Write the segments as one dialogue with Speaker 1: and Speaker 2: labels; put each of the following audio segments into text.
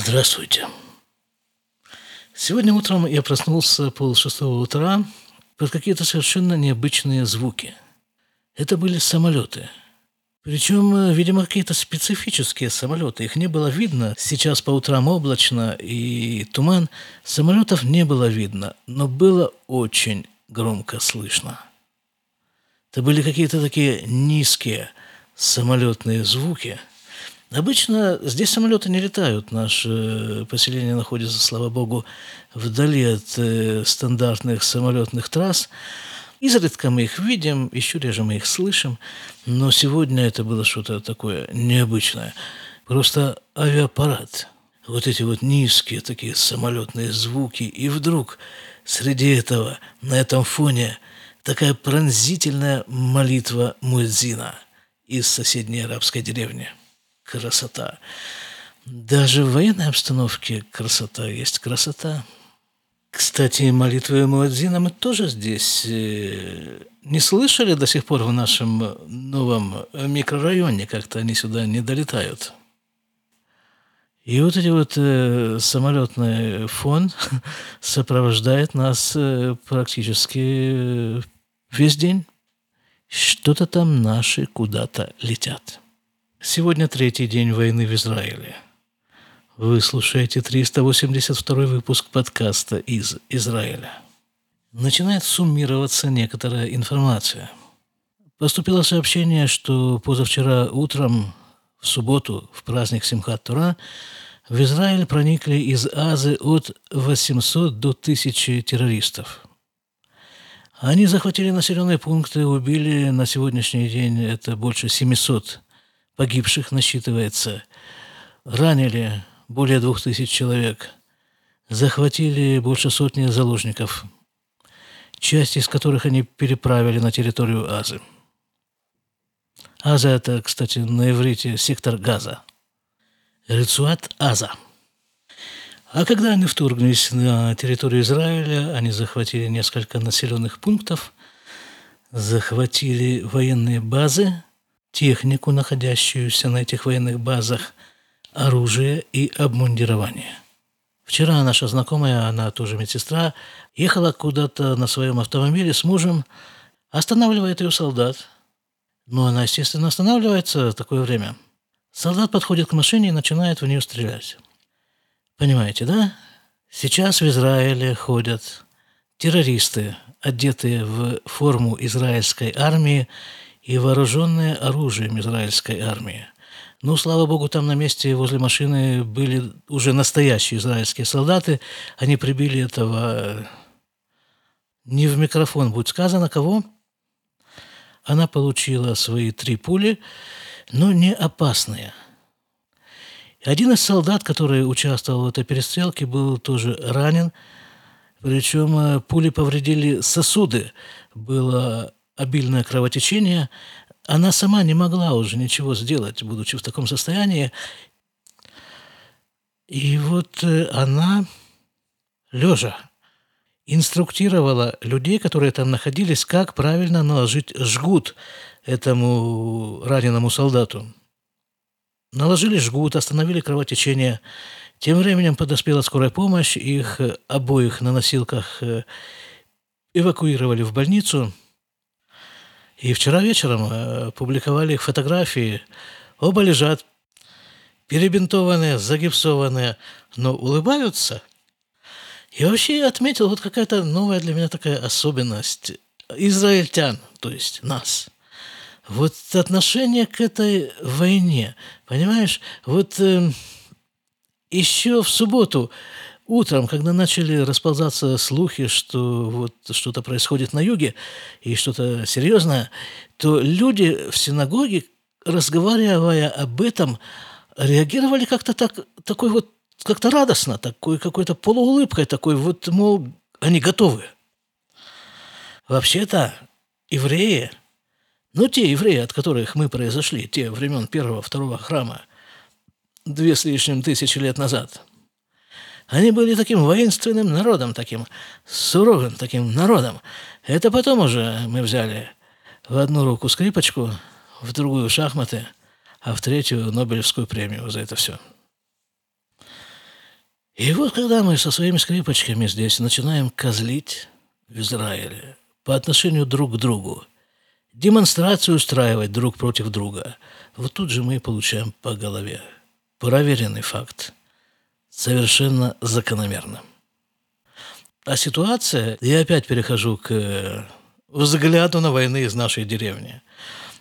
Speaker 1: Здравствуйте. Сегодня утром я проснулся пол шестого утра под какие-то совершенно необычные звуки. Это были самолеты. Причем, видимо, какие-то специфические самолеты. Их не было видно. Сейчас по утрам облачно и туман. Самолетов не было видно, но было очень громко слышно. Это были какие-то такие низкие самолетные звуки – Обычно здесь самолеты не летают. Наше поселение находится, слава богу, вдали от э, стандартных самолетных трасс. Изредка мы их видим, еще реже мы их слышим, но сегодня это было что-то такое необычное. Просто авиапарат. Вот эти вот низкие такие самолетные звуки. И вдруг среди этого, на этом фоне, такая пронзительная молитва Муэдзина из соседней арабской деревни красота. Даже в военной обстановке красота есть красота. Кстати, молитвы Муадзина мы тоже здесь э, не слышали до сих пор в нашем новом микрорайоне, как-то они сюда не долетают. И вот эти вот э, самолетный фон сопровождает нас э, практически э, весь день. Что-то там наши куда-то летят. Сегодня третий день войны в Израиле. Вы слушаете 382 выпуск подкаста из Израиля. Начинает суммироваться некоторая информация. Поступило сообщение, что позавчера утром, в субботу, в праздник Симхат Тура, в Израиль проникли из Азы от 800 до 1000 террористов. Они захватили населенные пункты, убили на сегодняшний день это больше 700 погибших насчитывается. Ранили более двух тысяч человек. Захватили больше сотни заложников, часть из которых они переправили на территорию Азы. Аза – это, кстати, на иврите сектор Газа. Рецуат Аза. А когда они вторглись на территорию Израиля, они захватили несколько населенных пунктов, захватили военные базы – технику, находящуюся на этих военных базах, оружие и обмундирование. Вчера наша знакомая, она тоже медсестра, ехала куда-то на своем автомобиле с мужем, останавливает ее солдат. Ну, она, естественно, останавливается в такое время. Солдат подходит к машине и начинает в нее стрелять. Понимаете, да? Сейчас в Израиле ходят террористы, одетые в форму израильской армии и вооруженные оружием израильской армии. Ну, слава богу, там на месте возле машины были уже настоящие израильские солдаты. Они прибили этого... Не в микрофон будет сказано, кого? Она получила свои три пули, но не опасные. Один из солдат, который участвовал в этой перестрелке, был тоже ранен. Причем э, пули повредили сосуды. Было обильное кровотечение, она сама не могла уже ничего сделать, будучи в таком состоянии. И вот э, она, лежа, инструктировала людей, которые там находились, как правильно наложить жгут этому раненому солдату. Наложили жгут, остановили кровотечение. Тем временем подоспела скорая помощь, их обоих на носилках э, эвакуировали в больницу – и вчера вечером э, публиковали их фотографии. Оба лежат, перебинтованные, загипсованные, но улыбаются. И вообще отметил вот какая-то новая для меня такая особенность. Израильтян, то есть нас. Вот отношение к этой войне, понимаешь? Вот э, еще в субботу утром, когда начали расползаться слухи, что вот что-то происходит на юге и что-то серьезное, то люди в синагоге, разговаривая об этом, реагировали как-то так, такой вот, как-то радостно, такой какой-то полуулыбкой, такой вот, мол, они готовы. Вообще-то евреи, ну, те евреи, от которых мы произошли, те времен первого, второго храма, две с лишним тысячи лет назад – они были таким воинственным народом, таким суровым таким народом. Это потом уже мы взяли в одну руку скрипочку, в другую шахматы, а в третью Нобелевскую премию за это все. И вот когда мы со своими скрипочками здесь начинаем козлить в Израиле по отношению друг к другу, демонстрацию устраивать друг против друга, вот тут же мы получаем по голове. Проверенный факт. Совершенно закономерно. А ситуация, я опять перехожу к э, взгляду на войны из нашей деревни.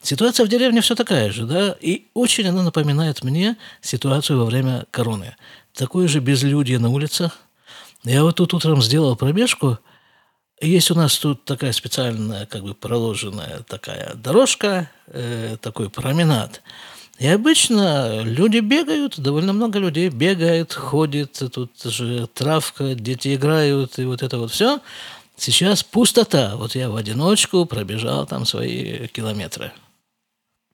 Speaker 1: Ситуация в деревне все такая же, да, и очень она напоминает мне ситуацию во время короны. Такое же безлюдье на улицах. Я вот тут утром сделал пробежку, есть у нас тут такая специальная, как бы проложенная такая дорожка, э, такой променад. И обычно люди бегают, довольно много людей бегает, ходит, тут же травка, дети играют, и вот это вот все. Сейчас пустота. Вот я в одиночку пробежал там свои километры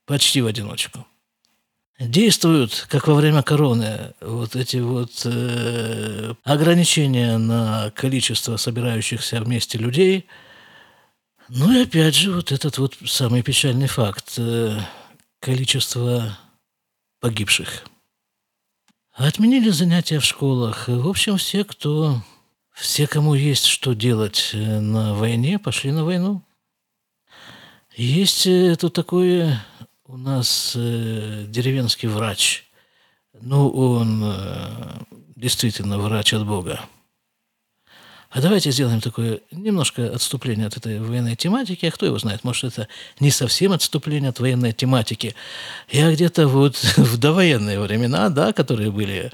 Speaker 1: почти в одиночку. Действуют, как во время короны, вот эти вот э, ограничения на количество собирающихся вместе людей. Ну и опять же, вот этот вот самый печальный факт э, количество погибших. Отменили занятия в школах. В общем, все, кто, все, кому есть что делать э, на войне, пошли на войну. Есть э, тут такое у нас э, деревенский врач. Ну, он э, действительно врач от Бога. А давайте сделаем такое немножко отступление от этой военной тематики. А кто его знает, может, это не совсем отступление от военной тематики. Я где-то вот в довоенные времена, да, которые были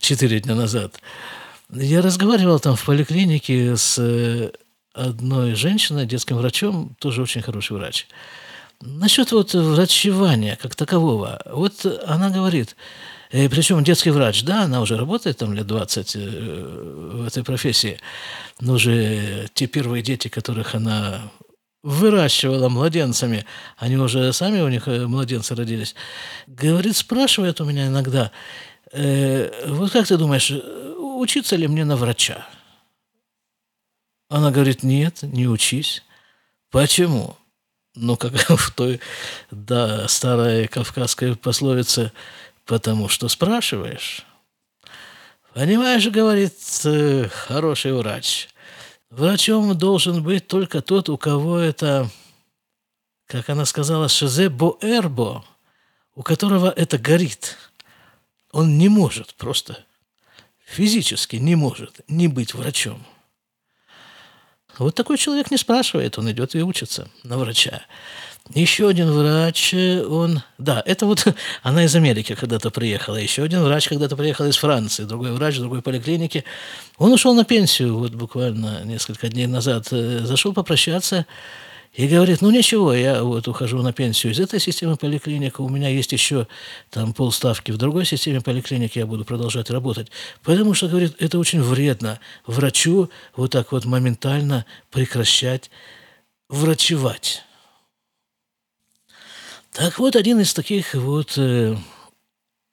Speaker 1: четыре дня назад, я разговаривал там в поликлинике с э, одной женщиной, детским врачом, тоже очень хороший врач. Насчет вот врачевания как такового. Вот она говорит, причем детский врач, да, она уже работает там лет 20 э, в этой профессии, но уже те первые дети, которых она выращивала младенцами, они уже сами у них э, младенцы родились. Говорит, спрашивает у меня иногда, э, вот как ты думаешь, учиться ли мне на врача? Она говорит, нет, не учись. Почему? Ну, как в той да, старой кавказской пословице, потому что спрашиваешь. Понимаешь, говорит э, хороший врач, врачом должен быть только тот, у кого это, как она сказала, шезе боэрбо, у которого это горит. Он не может просто, физически не может не быть врачом. Вот такой человек не спрашивает, он идет и учится на врача. Еще один врач, он... Да, это вот она из Америки когда-то приехала. Еще один врач когда-то приехал из Франции. Другой врач другой поликлинике. Он ушел на пенсию вот буквально несколько дней назад. Э, зашел попрощаться. И говорит, ну ничего, я вот ухожу на пенсию из этой системы поликлиника, у меня есть еще там полставки в другой системе поликлиники, я буду продолжать работать. Потому что, говорит, это очень вредно врачу вот так вот моментально прекращать врачевать. Так вот, один из таких вот э,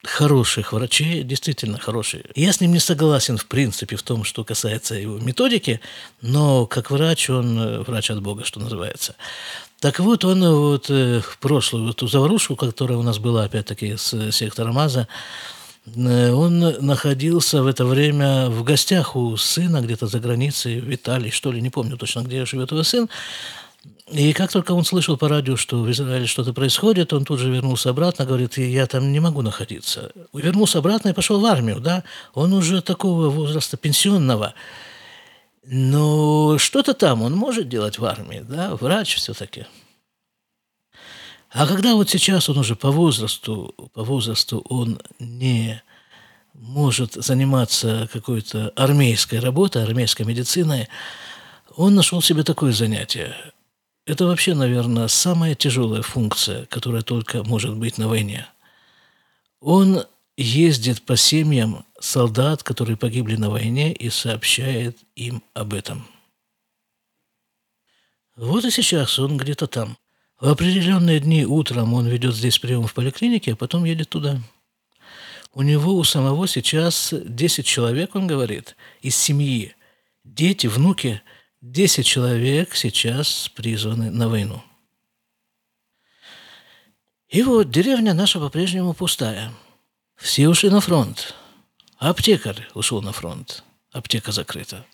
Speaker 1: хороших врачей, действительно хороший. Я с ним не согласен, в принципе, в том, что касается его методики, но как врач, он э, врач от Бога, что называется. Так вот, он вот э, в прошлую вот, ту заварушку, которая у нас была, опять-таки, с сектором Аза, э, он находился в это время в гостях у сына где-то за границей, в Италии, что ли, не помню точно, где живет его сын. И как только он слышал по радио, что в Израиле что-то происходит, он тут же вернулся обратно, говорит, я там не могу находиться. Вернулся обратно и пошел в армию, да. Он уже такого возраста пенсионного. Но что-то там он может делать в армии, да, врач все-таки. А когда вот сейчас он уже по возрасту, по возрасту он не может заниматься какой-то армейской работой, армейской медициной, он нашел себе такое занятие – это вообще, наверное, самая тяжелая функция, которая только может быть на войне. Он ездит по семьям солдат, которые погибли на войне, и сообщает им об этом. Вот и сейчас он где-то там. В определенные дни утром он ведет здесь прием в поликлинике, а потом едет туда. У него у самого сейчас 10 человек, он говорит, из семьи. Дети, внуки – Десять человек сейчас призваны на войну. И вот деревня наша по-прежнему пустая. Все ушли на фронт. Аптекарь ушел на фронт. Аптека закрыта.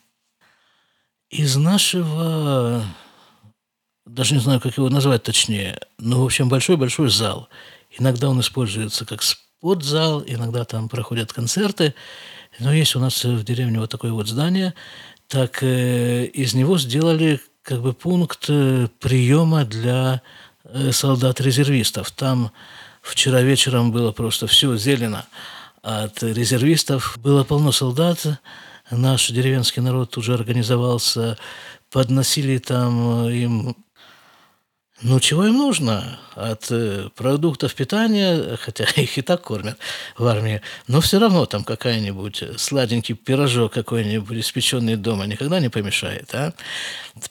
Speaker 1: Из нашего, даже не знаю, как его назвать точнее, но, в общем, большой-большой зал. Иногда он используется как спортзал, иногда там проходят концерты. Но есть у нас в деревне вот такое вот здание. Так э, из него сделали как бы пункт э, приема для э, солдат-резервистов. Там вчера вечером было просто все зелено от резервистов. Было полно солдат. Наш деревенский народ уже организовался, подносили там им ну, чего им нужно? От э, продуктов питания, хотя их и так кормят в армии, но все равно там какая-нибудь сладенький пирожок какой-нибудь, испеченный дома, никогда не помешает, а?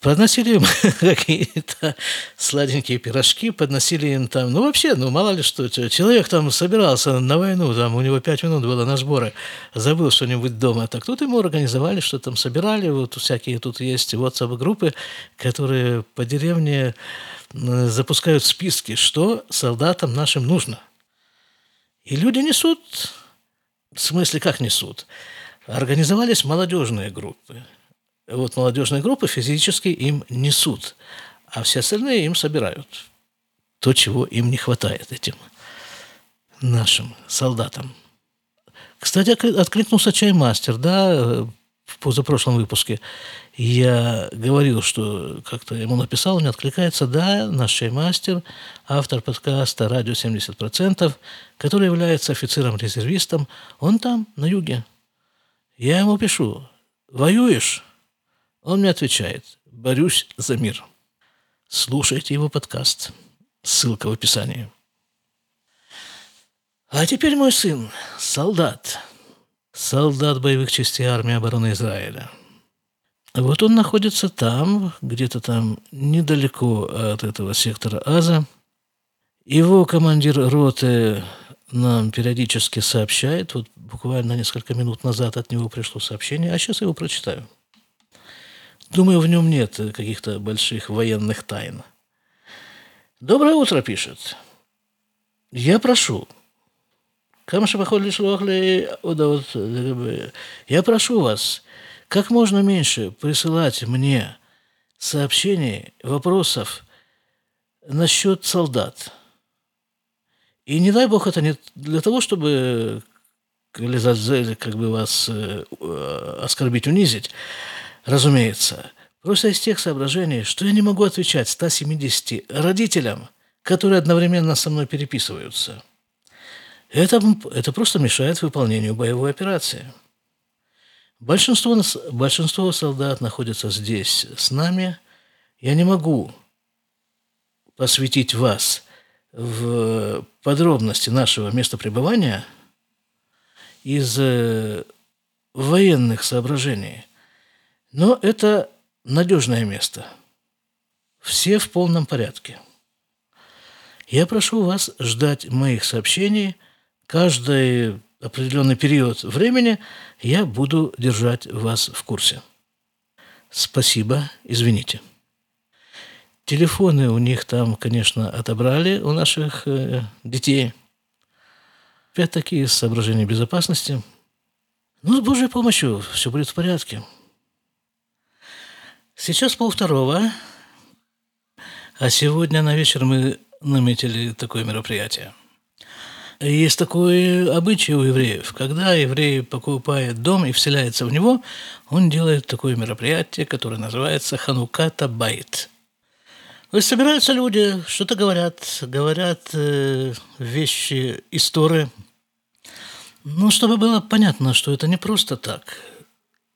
Speaker 1: Подносили им какие-то сладенькие пирожки, подносили им там, ну, вообще, ну, мало ли что, человек там собирался на войну, там у него пять минут было на сборы, забыл что-нибудь дома, так тут ему организовали, что там собирали, вот всякие тут есть WhatsApp-группы, которые по деревне запускают списки, что солдатам нашим нужно. И люди несут, в смысле, как несут? Организовались молодежные группы. Вот молодежные группы физически им несут, а все остальные им собирают то, чего им не хватает этим нашим солдатам. Кстати, откликнулся чаймастер, да, в позапрошлом выпуске я говорил, что как-то ему написал, не откликается, да, наш чаймастер, автор подкаста «Радио 70%», который является офицером-резервистом, он там, на юге. Я ему пишу, воюешь? Он мне отвечает, борюсь за мир. Слушайте его подкаст. Ссылка в описании. А теперь мой сын, солдат – солдат боевых частей армии обороны Израиля. Вот он находится там, где-то там недалеко от этого сектора Аза. Его командир роты нам периодически сообщает, вот буквально несколько минут назад от него пришло сообщение, а сейчас я его прочитаю. Думаю, в нем нет каких-то больших военных тайн. Доброе утро, пишет. Я прошу, Кому походили шлох ли? Я прошу вас, как можно меньше присылать мне сообщений, вопросов насчет солдат. И не дай бог это не для того, чтобы как бы вас э, э, оскорбить, унизить, разумеется. Просто из тех соображений, что я не могу отвечать 170 родителям, которые одновременно со мной переписываются это, это просто мешает выполнению боевой операции. Большинство, большинство солдат находятся здесь с нами. Я не могу посвятить вас в подробности нашего места пребывания из э, военных соображений. Но это надежное место. Все в полном порядке. Я прошу вас ждать моих сообщений – каждый определенный период времени я буду держать вас в курсе. Спасибо, извините. Телефоны у них там, конечно, отобрали у наших э, детей. Опять-таки из соображений безопасности. Ну, с Божьей помощью все будет в порядке. Сейчас полвторого, а сегодня на вечер мы наметили такое мероприятие – есть такой обычай у евреев. Когда еврей покупает дом и вселяется в него, он делает такое мероприятие, которое называется Хануката Байт. То есть собираются люди, что-то говорят, говорят э, вещи, истории. Ну, чтобы было понятно, что это не просто так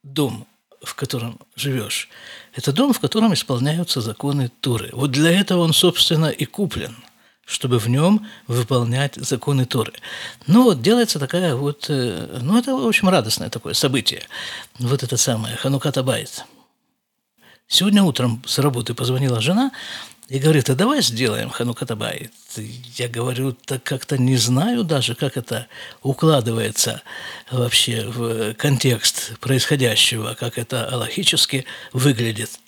Speaker 1: дом, в котором живешь. Это дом, в котором исполняются законы Туры. Вот для этого он, собственно, и куплен – чтобы в нем выполнять законы Торы. Ну вот делается такая вот, э, ну это, в общем, радостное такое событие. Вот это самое, Хануката Байт. Сегодня утром с работы позвонила жена и говорит, а давай сделаем Хануката Байт. Я говорю, так как-то не знаю даже, как это укладывается вообще в контекст происходящего, как это аллахически выглядит,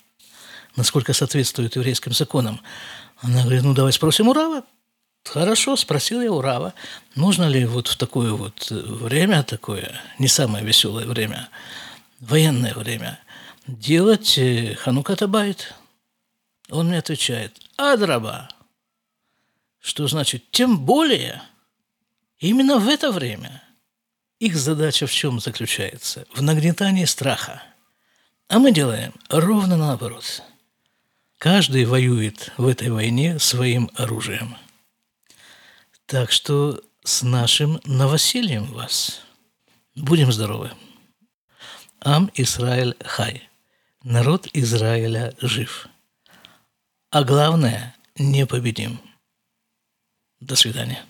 Speaker 1: насколько соответствует еврейским законам. Она говорит, ну давай спросим у Рава. Хорошо, спросил я у Рава, нужно ли вот в такое вот время, такое не самое веселое время, военное время, делать э, Хануката Байт? Он мне отвечает, Адраба. Что значит, тем более, именно в это время. Их задача в чем заключается? В нагнетании страха. А мы делаем ровно наоборот. Каждый воюет в этой войне своим оружием. Так что с нашим новосельем вас. Будем здоровы. Ам Исраиль Хай. Народ Израиля жив. А главное, непобедим. До свидания.